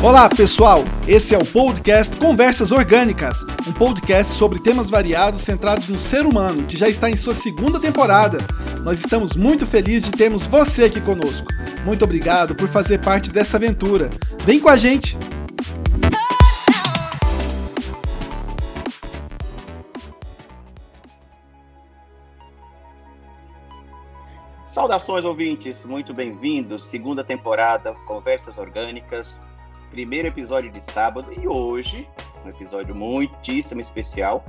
Olá, pessoal! Esse é o podcast Conversas Orgânicas, um podcast sobre temas variados centrados no ser humano, que já está em sua segunda temporada. Nós estamos muito felizes de termos você aqui conosco. Muito obrigado por fazer parte dessa aventura. Vem com a gente! Saudações, ouvintes! Muito bem-vindos. Segunda temporada, Conversas Orgânicas primeiro episódio de sábado e hoje, um episódio muitíssimo especial,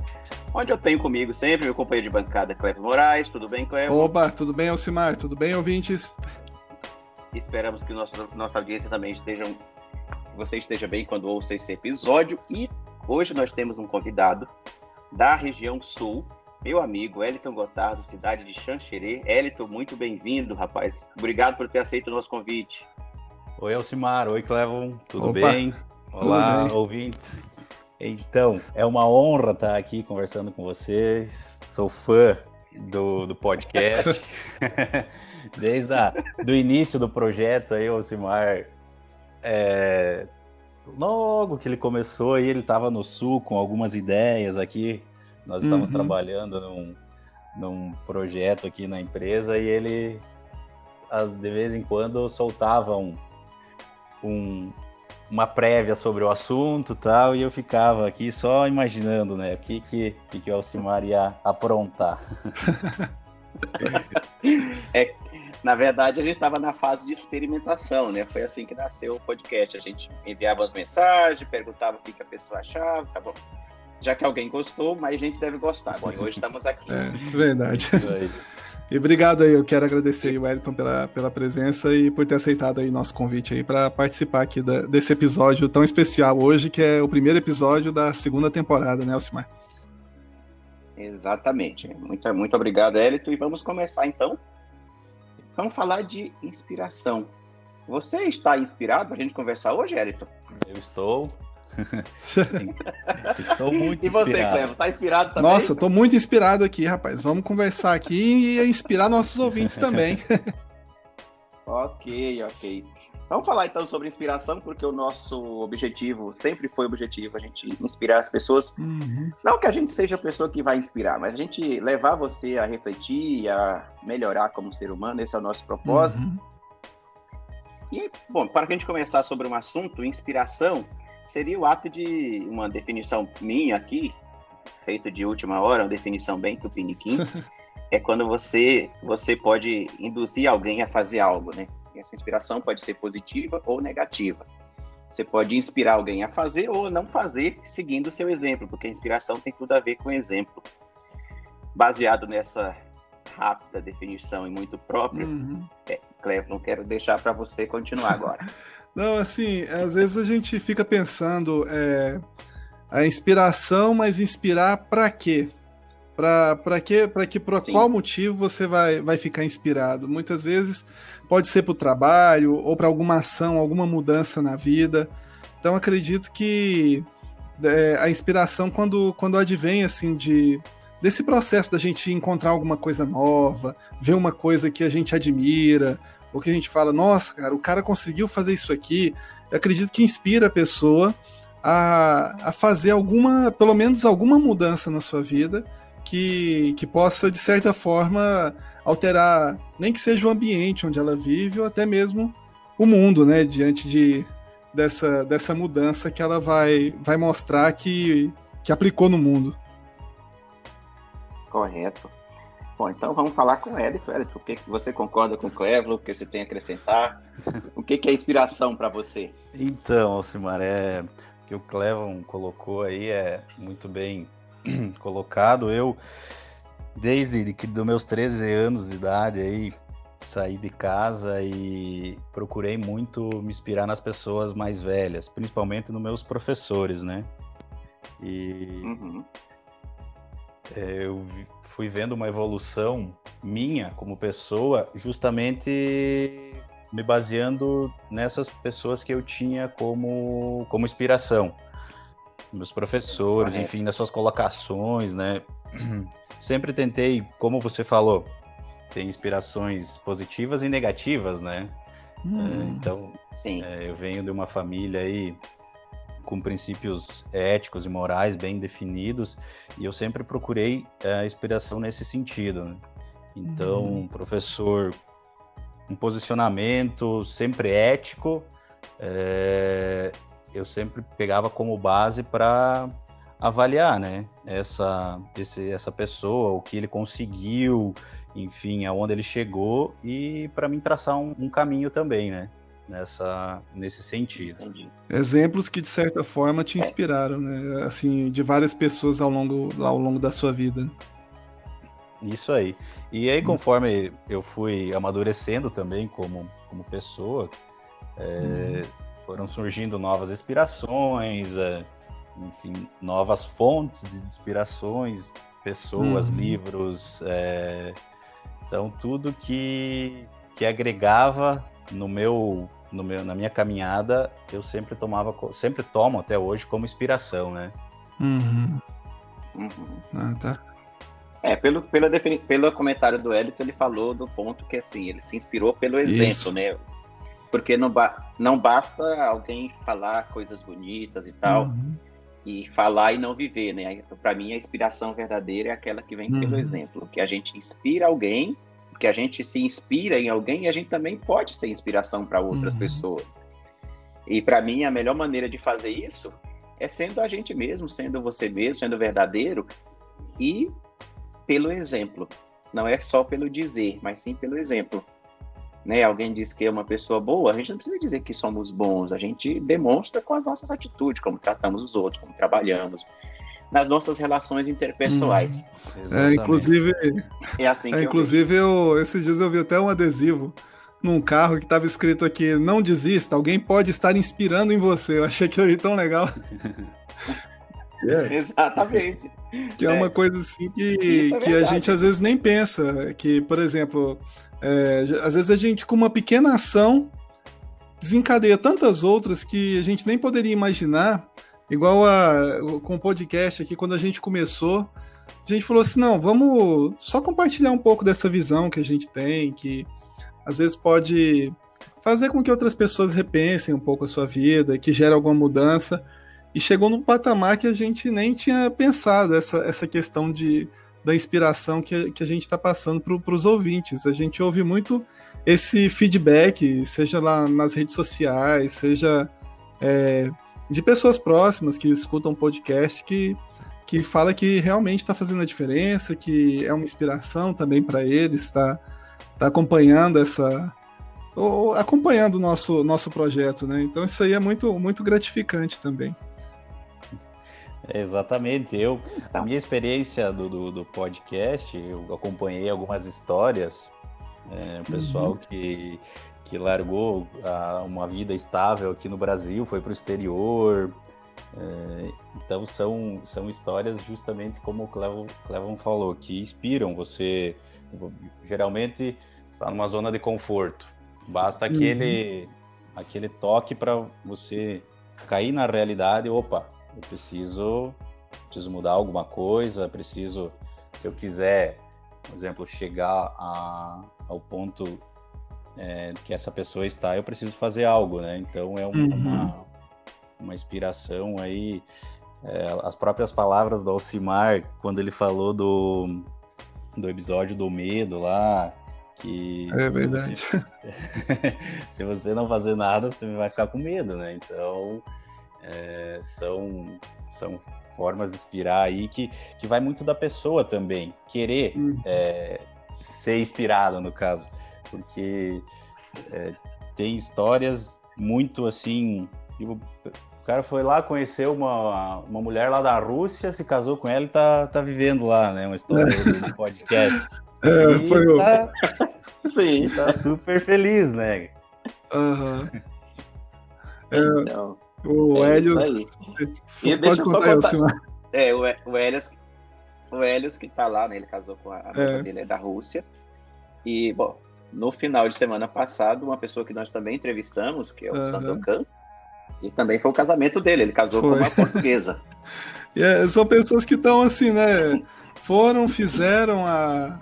onde eu tenho comigo sempre meu companheiro de bancada, Cleber Moraes. Tudo bem, Cleber? Oba, tudo bem, Alcimar? Tudo bem, ouvintes? Esperamos que nossa, nossa audiência também esteja, você esteja bem quando ouça esse episódio. E hoje nós temos um convidado da região sul, meu amigo Eliton Gotardo, cidade de Xanxerê. Eliton, muito bem-vindo, rapaz. Obrigado por ter aceito o nosso convite. Oi, Elcimar. Oi, Clevon. Tudo Opa. bem? Olá, bem. ouvintes. Então, é uma honra estar aqui conversando com vocês. Sou fã do, do podcast. Desde a, do início do projeto aí, o Elcimar, é, logo que ele começou, aí ele estava no Sul com algumas ideias aqui. Nós estávamos uhum. trabalhando num, num projeto aqui na empresa e ele, de vez em quando, soltava um, um, uma prévia sobre o assunto tal, e eu ficava aqui só imaginando, né, o que, que, que o Alcimar ia aprontar. é, na verdade, a gente estava na fase de experimentação, né? Foi assim que nasceu o podcast. A gente enviava as mensagens, perguntava o que, que a pessoa achava, tá bom. Já que alguém gostou, mais gente deve gostar. Bom, hoje estamos aqui. É, verdade. E obrigado aí, eu quero agradecer o Wellington pela, pela presença e por ter aceitado aí nosso convite aí para participar aqui da, desse episódio tão especial hoje, que é o primeiro episódio da segunda temporada, né, Alcimar? Exatamente. Muito, muito obrigado, Elito. E vamos começar então. Vamos falar de inspiração. Você está inspirado para a gente conversar hoje, Elito? Eu estou. Estou muito E você, Clevo, tá inspirado também? Nossa, tô muito inspirado aqui, rapaz. Vamos conversar aqui e inspirar nossos ouvintes também. ok, ok. Vamos falar então sobre inspiração, porque o nosso objetivo sempre foi objetivo, a gente inspirar as pessoas. Uhum. Não que a gente seja a pessoa que vai inspirar, mas a gente levar você a refletir, a melhorar como ser humano, esse é o nosso propósito. Uhum. E, bom, para a gente começar sobre um assunto, inspiração, seria o ato de uma definição minha aqui, feita de última hora, uma definição bem tupiniquim, é quando você, você pode induzir alguém a fazer algo, né? E essa inspiração pode ser positiva ou negativa. Você pode inspirar alguém a fazer ou não fazer, seguindo o seu exemplo, porque a inspiração tem tudo a ver com o exemplo. Baseado nessa rápida definição e muito própria, uhum. é, quero deixar para você continuar agora. Não, assim, às vezes a gente fica pensando é, a inspiração, mas inspirar para quê? Para quê? Para que Sim. qual motivo você vai, vai ficar inspirado? Muitas vezes pode ser para o trabalho ou para alguma ação, alguma mudança na vida. Então acredito que é, a inspiração quando, quando advém assim de desse processo da gente encontrar alguma coisa nova, ver uma coisa que a gente admira, ou que a gente fala, nossa, cara, o cara conseguiu fazer isso aqui, eu acredito que inspira a pessoa a, a fazer alguma, pelo menos alguma mudança na sua vida que, que possa, de certa forma, alterar, nem que seja o ambiente onde ela vive, ou até mesmo o mundo, né, diante de, dessa, dessa mudança que ela vai, vai mostrar que, que aplicou no mundo. Correto. Bom, então vamos falar com o. Elito, o que, que você concorda com o Cleveland? O que você tem a acrescentar? O que, que é inspiração para você? Então, Alcimar, é, o que o Cleveland colocou aí é muito bem colocado. Eu, desde que dos meus 13 anos de idade, aí, saí de casa e procurei muito me inspirar nas pessoas mais velhas, principalmente nos meus professores, né? E uhum. Eu fui vendo uma evolução minha como pessoa, justamente me baseando nessas pessoas que eu tinha como, como inspiração. Meus professores, enfim, nas suas colocações, né? Sempre tentei, como você falou, ter inspirações positivas e negativas, né? Hum. É, então, Sim. É, eu venho de uma família aí com princípios éticos e morais bem definidos e eu sempre procurei é, inspiração nesse sentido. Né? Então, um professor, um posicionamento sempre ético, é, eu sempre pegava como base para avaliar, né? Essa, esse, essa pessoa, o que ele conseguiu, enfim, aonde ele chegou e para mim traçar um, um, caminho também, né? Nessa, nesse sentido. Entendi. Exemplos que de certa forma te inspiraram, né? Assim, de várias pessoas ao longo, ao longo da sua vida. Isso aí. E aí, conforme eu fui amadurecendo também como, como pessoa, é, hum. foram surgindo novas inspirações, é, enfim, novas fontes de inspirações, pessoas, hum. livros, é, então tudo que, que agregava no meu, meu, na minha caminhada, eu sempre tomava, sempre tomo até hoje como inspiração, né? Uhum. Uhum. Ah, tá. É, pelo, pelo, pelo comentário do Elito, ele falou do ponto que assim, ele se inspirou pelo exemplo, Isso. né? Porque não, ba não basta alguém falar coisas bonitas e tal, uhum. e falar e não viver, né? Para mim, a inspiração verdadeira é aquela que vem uhum. pelo exemplo, que a gente inspira alguém, que a gente se inspira em alguém e a gente também pode ser inspiração para outras uhum. pessoas. E para mim, a melhor maneira de fazer isso é sendo a gente mesmo, sendo você mesmo, sendo verdadeiro e pelo exemplo. Não é só pelo dizer, mas sim pelo exemplo. Né? Alguém diz que é uma pessoa boa, a gente não precisa dizer que somos bons, a gente demonstra com as nossas atitudes, como tratamos os outros, como trabalhamos, nas nossas relações interpessoais. Hum, é, inclusive, é assim é, inclusive eu, eu, esses dias eu vi até um adesivo num carro que estava escrito aqui: "Não desista, alguém pode estar inspirando em você". Eu achei aquilo ali tão legal. É. Exatamente. Que é, é, uma coisa assim que, é que a gente às vezes nem pensa. Que, por exemplo, é, às vezes a gente, com uma pequena ação, desencadeia tantas outras que a gente nem poderia imaginar. Igual a, com o podcast aqui, quando a gente começou, a gente falou assim: não, vamos só compartilhar um pouco dessa visão que a gente tem, que às vezes pode fazer com que outras pessoas repensem um pouco a sua vida, que gere alguma mudança e chegou num patamar que a gente nem tinha pensado essa, essa questão de, da inspiração que, que a gente está passando para os ouvintes. A gente ouve muito esse feedback, seja lá nas redes sociais, seja é, de pessoas próximas que escutam podcast, que, que fala que realmente está fazendo a diferença, que é uma inspiração também para eles, está tá acompanhando essa acompanhando o nosso, nosso projeto, né? Então isso aí é muito, muito gratificante também. Exatamente. Eu, a então. minha experiência do, do, do podcast, eu acompanhei algumas histórias, é, o pessoal uhum. que, que largou a, uma vida estável aqui no Brasil, foi para o exterior. É, então são, são histórias justamente como o Clevon, Clevon falou, que inspiram você. Geralmente está numa zona de conforto. Basta aquele, uhum. aquele toque para você cair na realidade. Opa, eu preciso, preciso mudar alguma coisa, preciso, se eu quiser, por exemplo, chegar a, ao ponto é, que essa pessoa está, eu preciso fazer algo, né? Então é uma, uhum. uma, uma, inspiração aí. É, as próprias palavras do Alcimar, quando ele falou do, do episódio do medo lá, que é verdade. Se você, se você não fazer nada, você vai ficar com medo, né? Então é, são, são formas de inspirar aí que, que vai muito da pessoa também, querer uhum. é, ser inspirada, no caso, porque é, tem histórias muito assim. o cara foi lá, conheceu uma, uma mulher lá da Rússia, se casou com ela e tá, tá vivendo lá, né? Uma história de podcast. É, e foi tá, Sim. tá super feliz, né? Aham. Uhum. É, então. O é Helios. E deixa eu só contar. É, o, o Helios. O Helios que tá lá, né? Ele casou com a, a é. dele, é da Rússia. E, bom, no final de semana passado, uma pessoa que nós também entrevistamos, que é o uhum. Sandokan, e também foi o casamento dele, ele casou foi. com uma portuguesa. é, são pessoas que estão assim, né? Foram, fizeram a,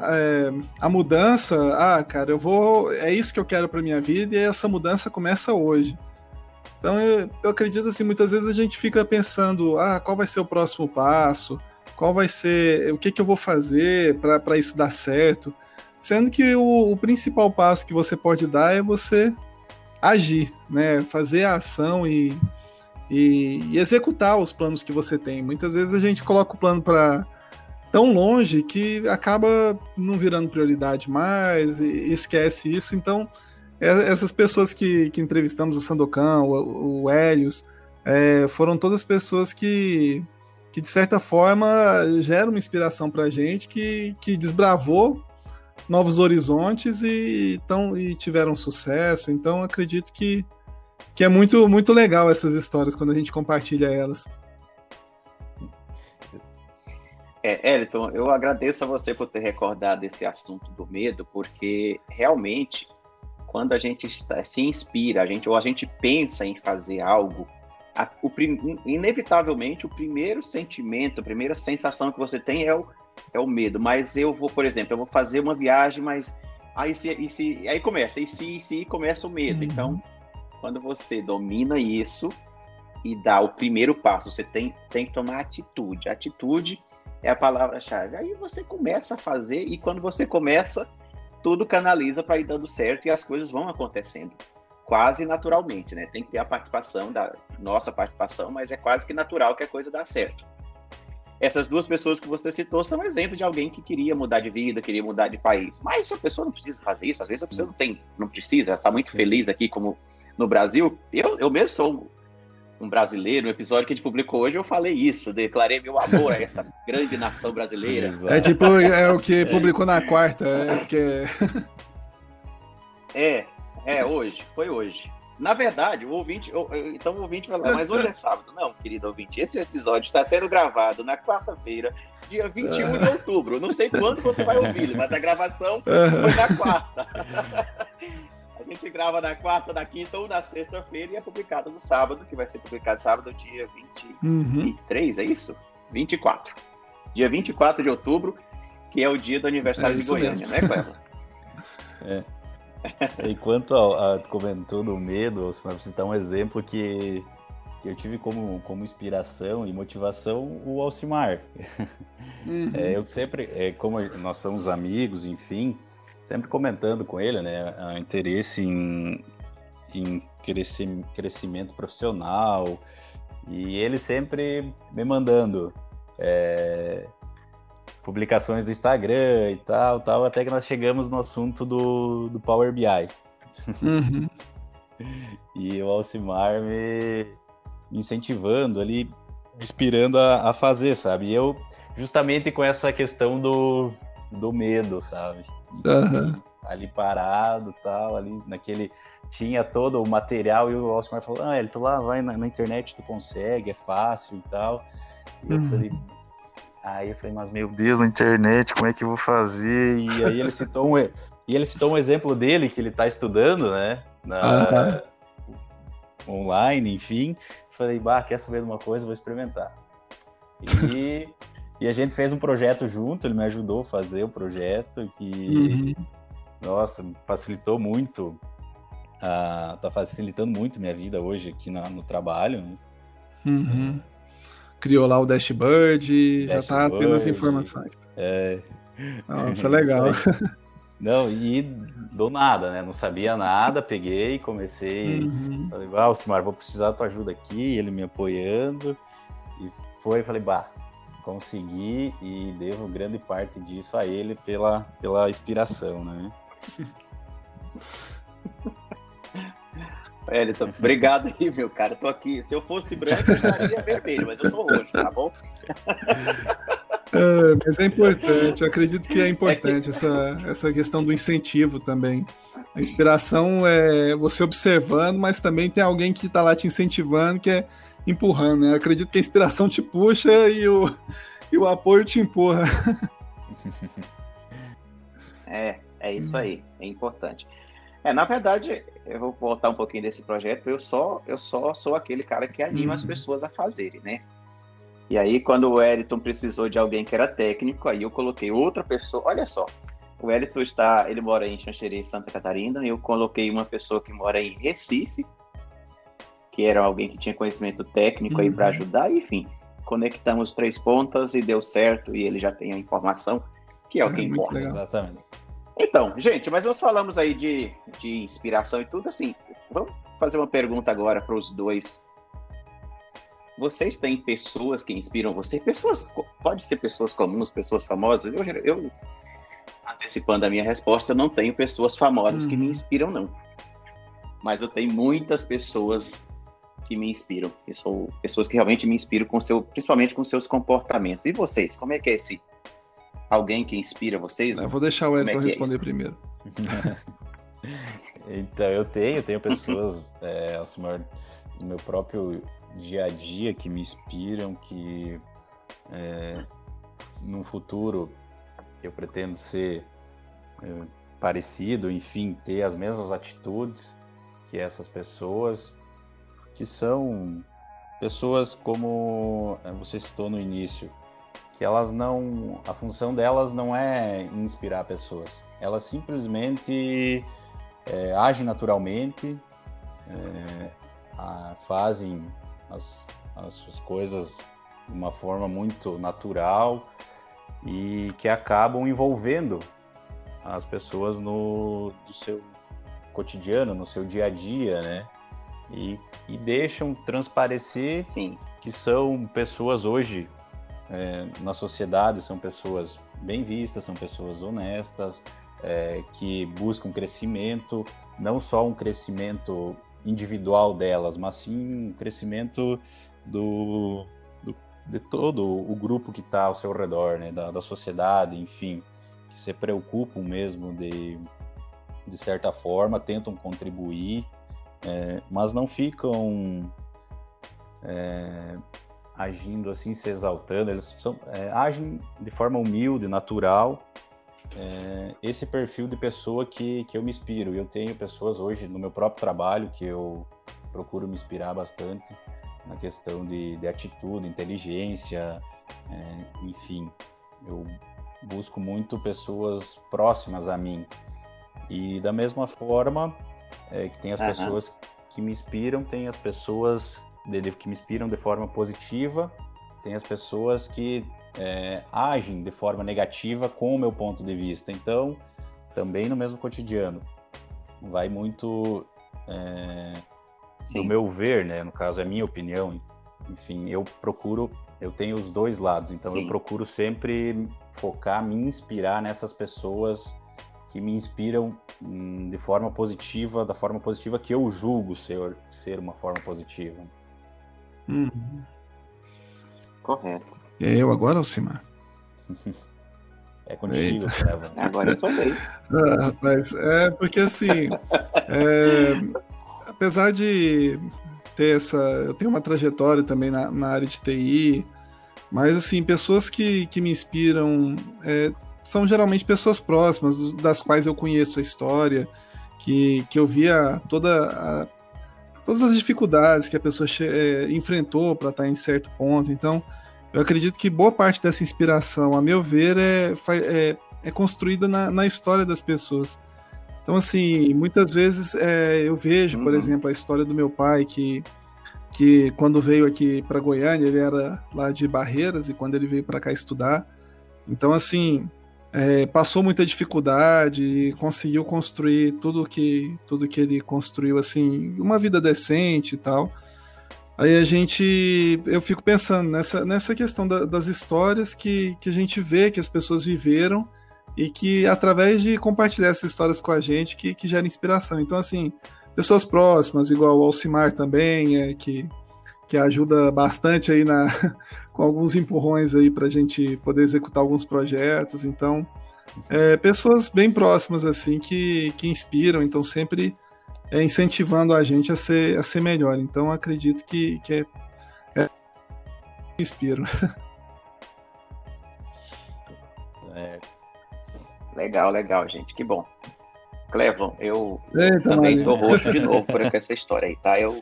é, a mudança, ah, cara, eu vou, é isso que eu quero para minha vida e essa mudança começa hoje. Então eu, eu, acredito assim, muitas vezes a gente fica pensando, ah, qual vai ser o próximo passo? Qual vai ser, o que, que eu vou fazer para isso dar certo? Sendo que o, o, principal passo que você pode dar é você agir, né? Fazer a ação e, e, e executar os planos que você tem. Muitas vezes a gente coloca o plano para tão longe que acaba não virando prioridade mais e esquece isso. Então, essas pessoas que, que entrevistamos, o Sandokan, o, o Helios, é, foram todas pessoas que, que, de certa forma, geram uma inspiração para a gente, que, que desbravou novos horizontes e, tão, e tiveram sucesso. Então, acredito que, que é muito, muito legal essas histórias quando a gente compartilha elas. É, Elton, eu agradeço a você por ter recordado esse assunto do medo, porque realmente quando a gente está, se inspira, a gente, ou a gente pensa em fazer algo, a, o, inevitavelmente o primeiro sentimento, a primeira sensação que você tem é o, é o medo. Mas eu vou, por exemplo, eu vou fazer uma viagem, mas aí se, e se, aí começa, e se, e se começa o medo. Uhum. Então, quando você domina isso e dá o primeiro passo, você tem, tem que tomar atitude. Atitude é a palavra-chave. Aí você começa a fazer, e quando você começa, tudo canaliza para ir dando certo e as coisas vão acontecendo quase naturalmente, né? Tem que ter a participação da nossa participação, mas é quase que natural que a coisa dá certo. Essas duas pessoas que você citou são exemplo de alguém que queria mudar de vida, queria mudar de país. Mas a pessoa não precisa fazer isso, às vezes a pessoa não tem, não precisa, está muito Sim. feliz aqui como no Brasil. Eu, eu mesmo sou um brasileiro, no episódio que a gente publicou hoje, eu falei isso, declarei meu amor a essa grande nação brasileira. É tipo, é o que publicou na quarta, é que... é, é, hoje, foi hoje. Na verdade, o ouvinte, então o ouvinte vai lá, mas hoje é sábado. Não, querido ouvinte, esse episódio está sendo gravado na quarta-feira, dia 21 de outubro. Não sei quando você vai ouvir, mas a gravação foi na quarta. A gente grava na quarta, na quinta ou na sexta-feira e é publicado no sábado, que vai ser publicado sábado, dia 23, uhum. é isso? 24. Dia 24 de outubro, que é o dia do aniversário é de Goiânia, mesmo. né, Cleber? É. Enquanto a, a, comentou do medo, para citar um exemplo que, que eu tive como, como inspiração e motivação, o Alcimar. Uhum. É, eu sempre, é, como nós somos amigos, enfim, sempre comentando com ele, né, o interesse em, em crescer, crescimento profissional, e ele sempre me mandando é, publicações do Instagram e tal, tal, até que nós chegamos no assunto do, do Power BI. Uhum. e o Alcimar me, me incentivando ali, me inspirando a, a fazer, sabe? E eu, justamente com essa questão do, do medo, sabe? Uhum. Ali parado tal, ali naquele. Tinha todo o material e o Osmar falou: Ah, ele tu lá, vai na, na, internet, tu consegue, é fácil e tal. E eu uhum. falei. Aí eu falei, mas meu Deus, na internet, como é que eu vou fazer? E aí ele citou um, e ele citou um exemplo dele que ele está estudando, né? Na, uhum. Online, enfim. Falei, bah, quer saber de uma coisa? Vou experimentar. E E a gente fez um projeto junto, ele me ajudou a fazer o projeto, que, uhum. nossa, facilitou muito, uh, tá facilitando muito minha vida hoje aqui no, no trabalho. Né? Uhum. Criou lá o Dashboard, já tá tendo as informações. É. Nossa, legal. Não, e do nada, né? Não sabia nada, peguei, comecei. Uhum. Falei, ah, Simar, vou precisar da tua ajuda aqui, ele me apoiando. E foi, falei, bah, consegui e devo grande parte disso a ele pela, pela inspiração, né? Elton, obrigado aí, meu cara. Tô aqui. Se eu fosse branco, eu estaria vermelho, mas eu tô roxo, tá bom? É, mas é importante, eu acredito que é importante essa, essa questão do incentivo também. A inspiração é você observando, mas também tem alguém que está lá te incentivando, que é empurrando, né? Eu acredito que a inspiração te puxa e o, e o apoio te empurra. é, é isso aí, é importante. É, na verdade, eu vou voltar um pouquinho desse projeto, eu só, eu só sou aquele cara que anima uhum. as pessoas a fazerem, né? E aí, quando o Eriton precisou de alguém que era técnico, aí eu coloquei outra pessoa. Olha só, O Elito está, ele mora em Xanxerê, Santa Catarina. Eu coloquei uma pessoa que mora em Recife, que era alguém que tinha conhecimento técnico uhum. aí para ajudar. Enfim, conectamos três pontas e deu certo. E ele já tem a informação, que é, é o que importa. Legal. Exatamente. Então, gente, mas nós falamos aí de, de inspiração e tudo assim. Vamos fazer uma pergunta agora para os dois. Vocês têm pessoas que inspiram você? Pessoas, pode ser pessoas comuns, pessoas famosas. Eu, eu antecipando a minha resposta, eu não tenho pessoas famosas uhum. que me uhum. inspiram, não. Mas eu tenho muitas pessoas que me inspiram. Que são pessoas que realmente me inspiram com seu, principalmente com seus comportamentos. E vocês, como é que é esse alguém que inspira vocês? Eu vou deixar o Elton é, é responder é primeiro. então, eu tenho, tenho pessoas é, no meu próprio dia a dia que me inspiram, que é, no futuro eu pretendo ser é, parecido, enfim, ter as mesmas atitudes que essas pessoas, que são pessoas como é, você citou no início, que elas não, a função delas não é inspirar pessoas, elas simplesmente é, agem naturalmente, é, a, fazem as, as suas coisas de uma forma muito natural e que acabam envolvendo as pessoas no, no seu cotidiano, no seu dia a dia, né? E, e deixam transparecer Sim. que são pessoas hoje é, na sociedade, são pessoas bem vistas, são pessoas honestas, é, que buscam crescimento, não só um crescimento individual delas, mas sim um crescimento do, de todo o grupo que está ao seu redor, né, da, da sociedade, enfim, que se preocupam mesmo de, de certa forma, tentam contribuir, é, mas não ficam é, agindo assim, se exaltando, eles são, é, agem de forma humilde, natural. É, esse perfil de pessoa que, que eu me inspiro. Eu tenho pessoas hoje no meu próprio trabalho que eu procuro me inspirar bastante na questão de, de atitude, inteligência, é, enfim, eu busco muito pessoas próximas a mim. E da mesma forma é, que tem as uhum. pessoas que me inspiram, tem as pessoas de, de, que me inspiram de forma positiva, tem as pessoas que é, agem de forma negativa com o meu ponto de vista. Então, também no mesmo cotidiano, vai muito é, no meu ver, né? No caso, é minha opinião. Enfim, eu procuro, eu tenho os dois lados, então Sim. eu procuro sempre focar, me inspirar nessas pessoas que me inspiram hum, de forma positiva, da forma positiva que eu julgo ser, ser uma forma positiva. Uhum. Correto. E é eu agora, Alcimar? É contigo, Trevor. Agora é só vez. Ah, rapaz, é porque assim. é, apesar de ter essa. Eu tenho uma trajetória também na, na área de TI, mas assim, pessoas que, que me inspiram é, são geralmente pessoas próximas, das quais eu conheço a história, que, que eu via toda a, todas as dificuldades que a pessoa é, enfrentou para estar tá em certo ponto. Então, eu acredito que boa parte dessa inspiração, a meu ver, é, é, é construída na, na história das pessoas. Então, assim, muitas vezes é, eu vejo, por uhum. exemplo, a história do meu pai, que, que quando veio aqui para Goiânia, ele era lá de Barreiras, e quando ele veio para cá estudar, então, assim, é, passou muita dificuldade e conseguiu construir tudo que, tudo que ele construiu, assim, uma vida decente e tal. Aí a gente, eu fico pensando nessa, nessa questão da, das histórias que, que a gente vê, que as pessoas viveram, e que através de compartilhar essas histórias com a gente que, que gera inspiração. Então, assim, pessoas próximas, igual o Alcimar também, é, que, que ajuda bastante aí na, com alguns empurrões aí para a gente poder executar alguns projetos. Então, é, pessoas bem próximas assim que, que inspiram, então sempre é, incentivando a gente a ser, a ser melhor. Então, acredito que, que é, é inspiro. É, Legal, legal, gente. Que bom. Clevon, eu Eita, também tô roxo de novo por essa história aí, tá? Eu.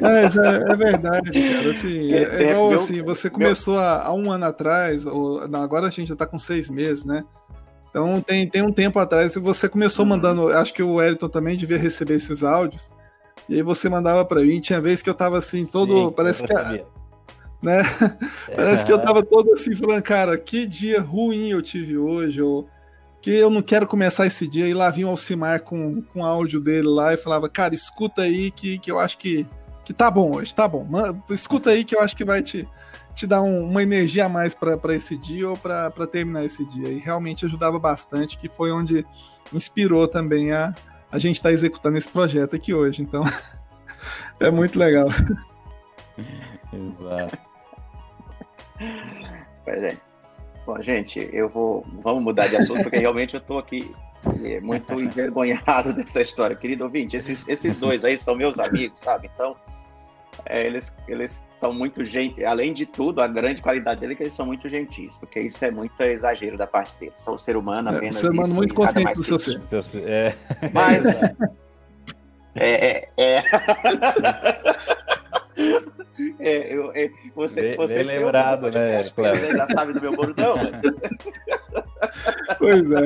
Mas é, é verdade, cara. Assim, é, é igual meu, assim, você começou meu... há, há, um ano atrás, ou, não, agora a gente já tá com seis meses, né? Então tem, tem um tempo atrás, você começou uhum. mandando, acho que o Wellington também devia receber esses áudios. E aí você mandava para mim, tinha vez que eu tava assim, todo. Sim, parece que. Né? parece que eu tava todo assim, falando, cara, que dia ruim eu tive hoje, ou que eu não quero começar esse dia. E lá vinha o Alcimar com, com áudio dele lá e falava, cara, escuta aí que, que eu acho que, que tá bom hoje, tá bom. escuta aí que eu acho que vai te, te dar um, uma energia a mais para esse dia ou para terminar esse dia. E realmente ajudava bastante, que foi onde inspirou também a, a gente estar tá executando esse projeto aqui hoje. Então, é muito legal. Exato. Pois é. Bom, gente, eu vou. Vamos mudar de assunto, porque realmente eu estou aqui é, muito envergonhado dessa história. Querido ouvinte, esses, esses dois aí são meus amigos, sabe? Então, é, eles, eles são muito gentis. Além de tudo, a grande qualidade dele é que eles são muito gentis, porque isso é muito exagero da parte deles. São um ser humano apenas. É, ser humano muito consciente do seu ser. É. Mas. é, é. é. É, eu, é, você, bem, você bem lembrado, né? Você ainda sabe do meu bordão, né? Pois é.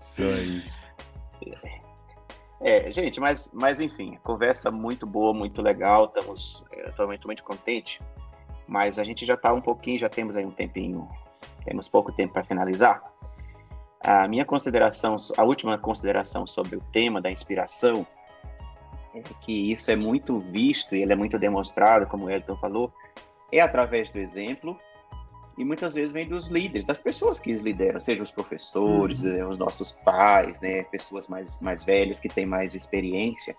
Isso aí. É, gente, mas, mas enfim, conversa muito boa, muito legal. Estamos, estou muito, muito contente. Mas a gente já está um pouquinho, já temos aí um tempinho, temos pouco tempo para finalizar. A minha consideração, a última consideração sobre o tema da inspiração, é que isso é muito visto e ele é muito demonstrado, como o Elton falou, é através do exemplo e muitas vezes vem dos líderes, das pessoas que os lideram, seja os professores, uhum. Eh, os nossos pais, né, pessoas mais, mais velhas que têm mais experiência.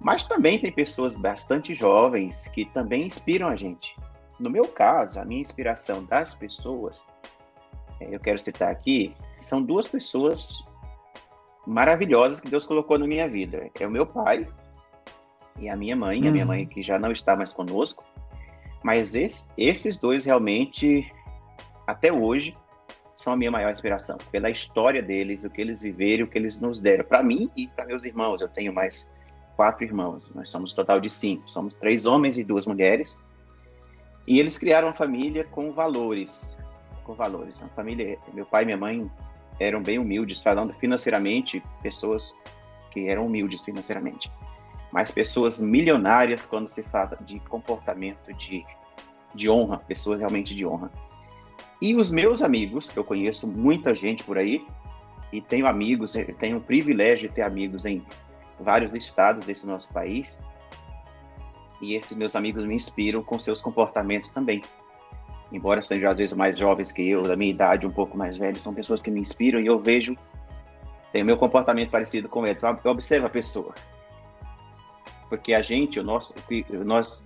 Mas também tem pessoas bastante jovens que também inspiram a gente. No meu caso, a minha inspiração das pessoas, eh, eu quero citar aqui, são duas pessoas maravilhosas que Deus colocou na minha vida. É o meu pai e a minha mãe, uhum. a minha mãe que já não está mais conosco. Mas esse, esses dois realmente, até hoje, são a minha maior inspiração. Pela história deles, o que eles viveram, o que eles nos deram. Para mim e para meus irmãos. Eu tenho mais quatro irmãos. Nós somos um total de cinco. Somos três homens e duas mulheres. E eles criaram uma família com valores. Com valores. Uma família, meu pai e minha mãe eram bem humildes, falando financeiramente, pessoas que eram humildes financeiramente mas pessoas milionárias quando se fala de comportamento de, de honra, pessoas realmente de honra. E os meus amigos, que eu conheço muita gente por aí, e tenho amigos, tenho o privilégio de ter amigos em vários estados desse nosso país, e esses meus amigos me inspiram com seus comportamentos também. Embora sejam às vezes mais jovens que eu, da minha idade, um pouco mais velhos, são pessoas que me inspiram e eu vejo, tem o meu comportamento parecido com ele. Então, eu observo a pessoa porque a gente, o nosso, nós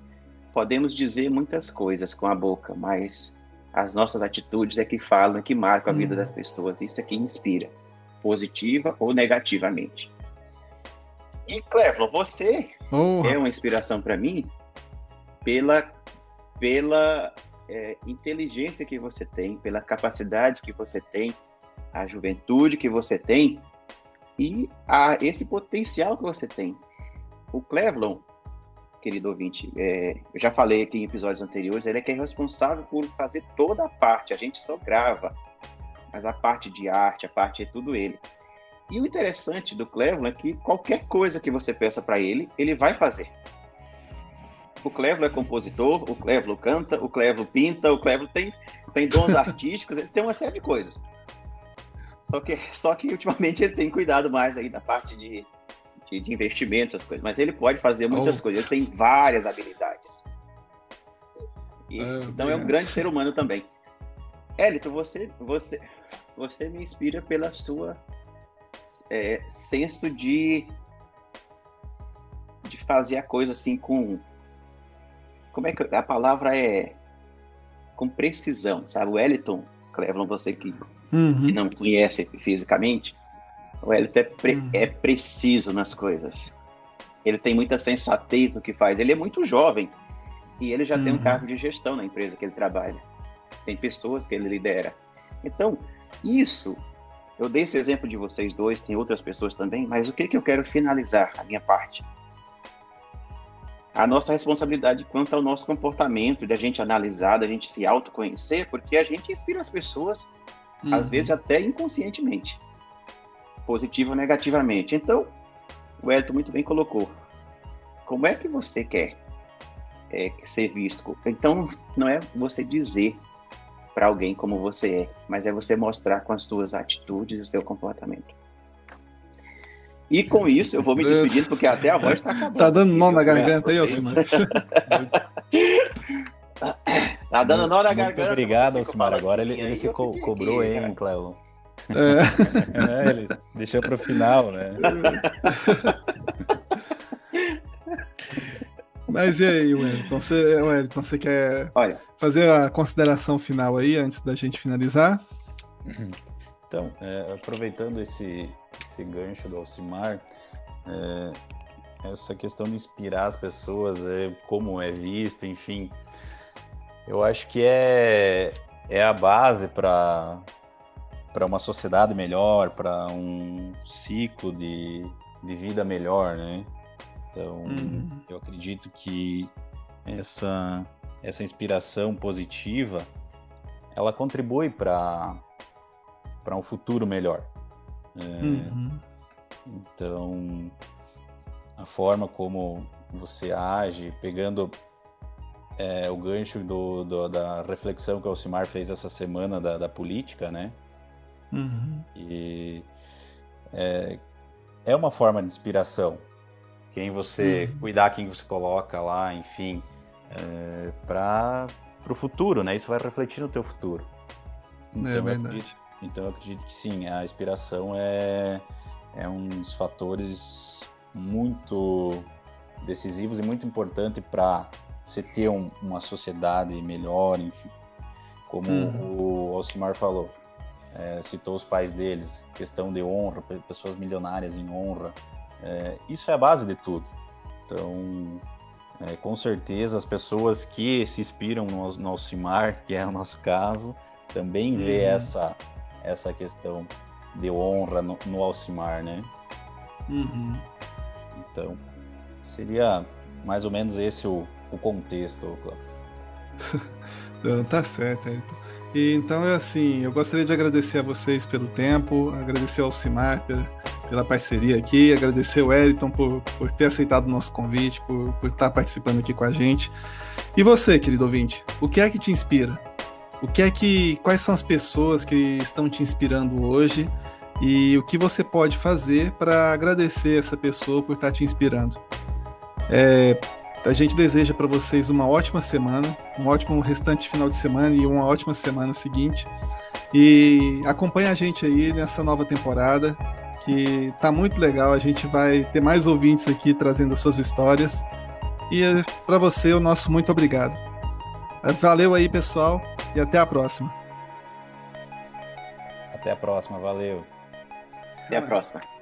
podemos dizer muitas coisas com a boca, mas as nossas atitudes é que falam, é que marcam a vida hum. das pessoas. Isso é que inspira, positiva ou negativamente. E Cleveland, você oh. é uma inspiração para mim pela pela é, inteligência que você tem, pela capacidade que você tem, a juventude que você tem e a, esse potencial que você tem. O Clevlon, querido ouvinte, é, eu já falei aqui em episódios anteriores, ele é que é responsável por fazer toda a parte, a gente só grava, mas a parte de arte, a parte é tudo ele. E o interessante do Clevlon é que qualquer coisa que você peça para ele, ele vai fazer. O Clevlo é compositor, o Clevlo canta, o Clevlo pinta, o Clevlo tem, tem dons artísticos, ele tem uma série de coisas. Só que, só que ultimamente ele tem cuidado mais aí da parte de, de, de investimentos, essas coisas. Mas ele pode fazer muitas oh. coisas, ele tem várias habilidades. E, é, então é um grande ser humano também. Elito, você, você, você me inspira pela sua é, senso de de fazer a coisa assim com como é que a palavra é com precisão, sabe? O Eliton, Cleveland, você que, uhum. que não conhece fisicamente, o Elton é, pre uhum. é preciso nas coisas. Ele tem muita sensatez no que faz. Ele é muito jovem e ele já uhum. tem um uhum. cargo de gestão na empresa que ele trabalha. Tem pessoas que ele lidera. Então, isso, eu dei esse exemplo de vocês dois, tem outras pessoas também, mas o que, que eu quero finalizar a minha parte? A nossa responsabilidade quanto ao nosso comportamento, da gente analisar, da gente se autoconhecer, porque a gente inspira as pessoas Uhum. Às vezes até inconscientemente. Positivo ou negativamente. Então, o Elton muito bem colocou. Como é que você quer é, ser visto? Então, não é você dizer para alguém como você é, mas é você mostrar com as suas atitudes e o seu comportamento. E com isso, eu vou me despedindo, porque até a voz está acabando. Tá dando nó na garganta aí, Alcimar? tá dando nó na garganta. Muito obrigado, Alcimar. Agora ele, ele se co cobrou, aqui, hein, Cleo? É. é, ele deixou para o final, né? Mas e aí, Wellington? Você, Wellington, você quer Olha. fazer a consideração final aí antes da gente finalizar? Então, é, aproveitando esse, esse gancho do Alcimar, é, essa questão de inspirar as pessoas, é, como é visto, enfim, eu acho que é, é a base para para uma sociedade melhor, para um ciclo de, de vida melhor, né? Então, uhum. eu acredito que essa, essa inspiração positiva, ela contribui para para um futuro melhor. É, uhum. Então, a forma como você age, pegando é, o gancho do, do, da reflexão que o Alcimar fez essa semana da, da política, né? Uhum. E é, é uma forma de inspiração. Quem você uhum. cuidar, quem você coloca lá, enfim, é, para o futuro, né? Isso vai refletir no teu futuro. É então, é verdade. Eu acredito, então eu acredito que sim, a inspiração é, é um dos fatores muito decisivos e muito importante para você ter um, uma sociedade melhor, enfim. Como uhum. o Alcimar falou, é, citou os pais deles, questão de honra, pessoas milionárias em honra. É, isso é a base de tudo. Então, é, com certeza, as pessoas que se inspiram no, no Alcimar, que é o nosso caso, também uhum. vê essa, essa questão de honra no, no Alcimar, né? Uhum. Então, seria mais ou menos esse o, o contexto, Cláudio. Não, tá certo, Ayrton. E, então é assim, eu gostaria de agradecer a vocês pelo tempo, agradecer ao Simar pela, pela parceria aqui, agradecer ao Ayrton por, por ter aceitado o nosso convite, por, por estar participando aqui com a gente. E você, querido ouvinte, o que é que te inspira? O que é que. Quais são as pessoas que estão te inspirando hoje? E o que você pode fazer para agradecer essa pessoa por estar te inspirando? É, a gente deseja para vocês uma ótima semana, um ótimo restante final de semana e uma ótima semana seguinte. E acompanha a gente aí nessa nova temporada, que tá muito legal. A gente vai ter mais ouvintes aqui trazendo as suas histórias. E para você, o nosso muito obrigado. Valeu aí, pessoal, e até a próxima. Até a próxima, valeu. Até a próxima.